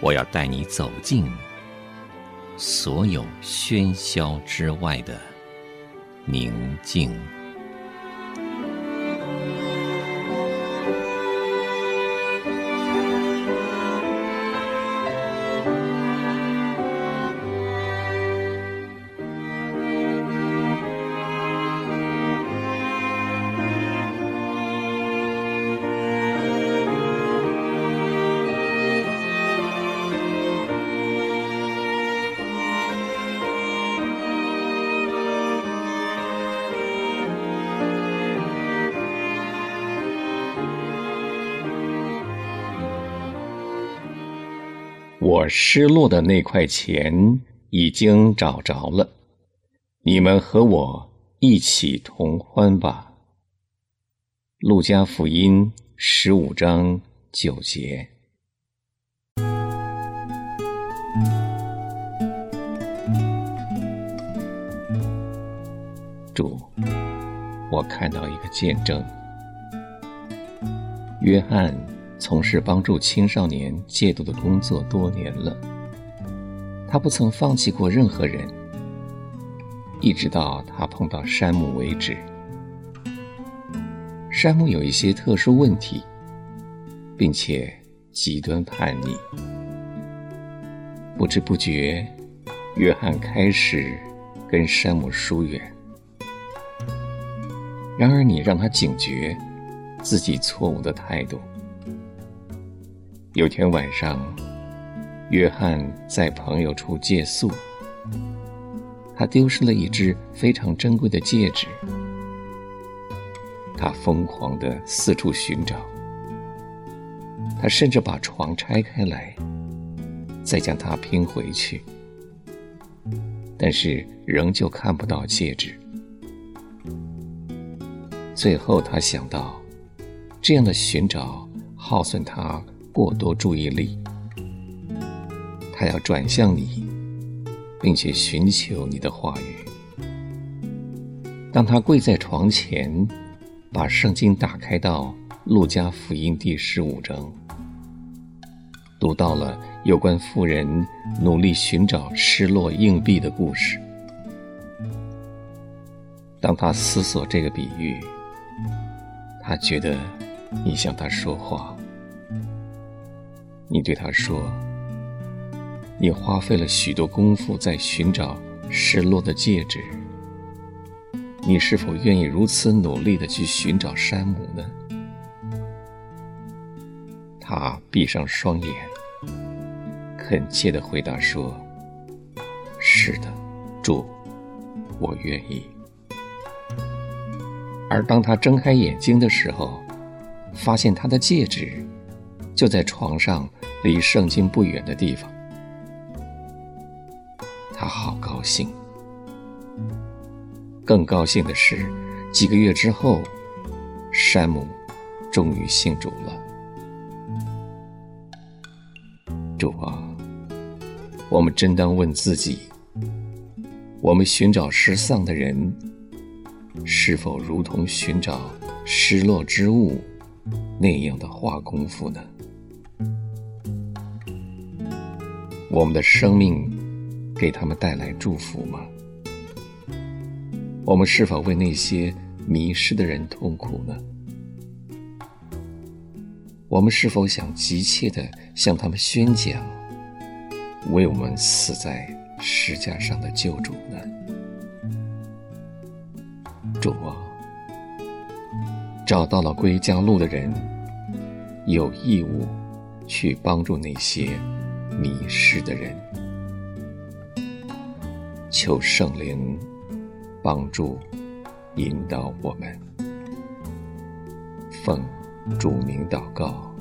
我要带你走进所有喧嚣之外的宁静。我失落的那块钱已经找着了，你们和我一起同欢吧。路加福音十五章九节。主，我看到一个见证，约翰。从事帮助青少年戒毒的工作多年了，他不曾放弃过任何人，一直到他碰到山姆为止。山姆有一些特殊问题，并且极端叛逆。不知不觉，约翰开始跟山姆疏远。然而，你让他警觉自己错误的态度。有天晚上，约翰在朋友处借宿，他丢失了一只非常珍贵的戒指。他疯狂地四处寻找，他甚至把床拆开来，再将它拼回去，但是仍旧看不到戒指。最后，他想到，这样的寻找耗损他。过多注意力，他要转向你，并且寻求你的话语。当他跪在床前，把圣经打开到路加福音第十五章，读到了有关妇人努力寻找失落硬币的故事。当他思索这个比喻，他觉得你向他说话。你对他说：“你花费了许多功夫在寻找失落的戒指，你是否愿意如此努力地去寻找山姆呢？”他闭上双眼，恳切地回答说：“是的，主，我愿意。”而当他睁开眼睛的时候，发现他的戒指就在床上。离圣经不远的地方，他好高兴。更高兴的是，几个月之后，山姆终于信主了。主啊，我们真当问自己：我们寻找失丧的人，是否如同寻找失落之物那样的花功夫呢？我们的生命给他们带来祝福吗？我们是否为那些迷失的人痛苦呢？我们是否想急切地向他们宣讲为我们死在十架上的救主呢？主啊，找到了归家路的人，有义务去帮助那些迷失的人。求圣灵。帮助、引导我们，奉主名祷告，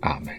阿门。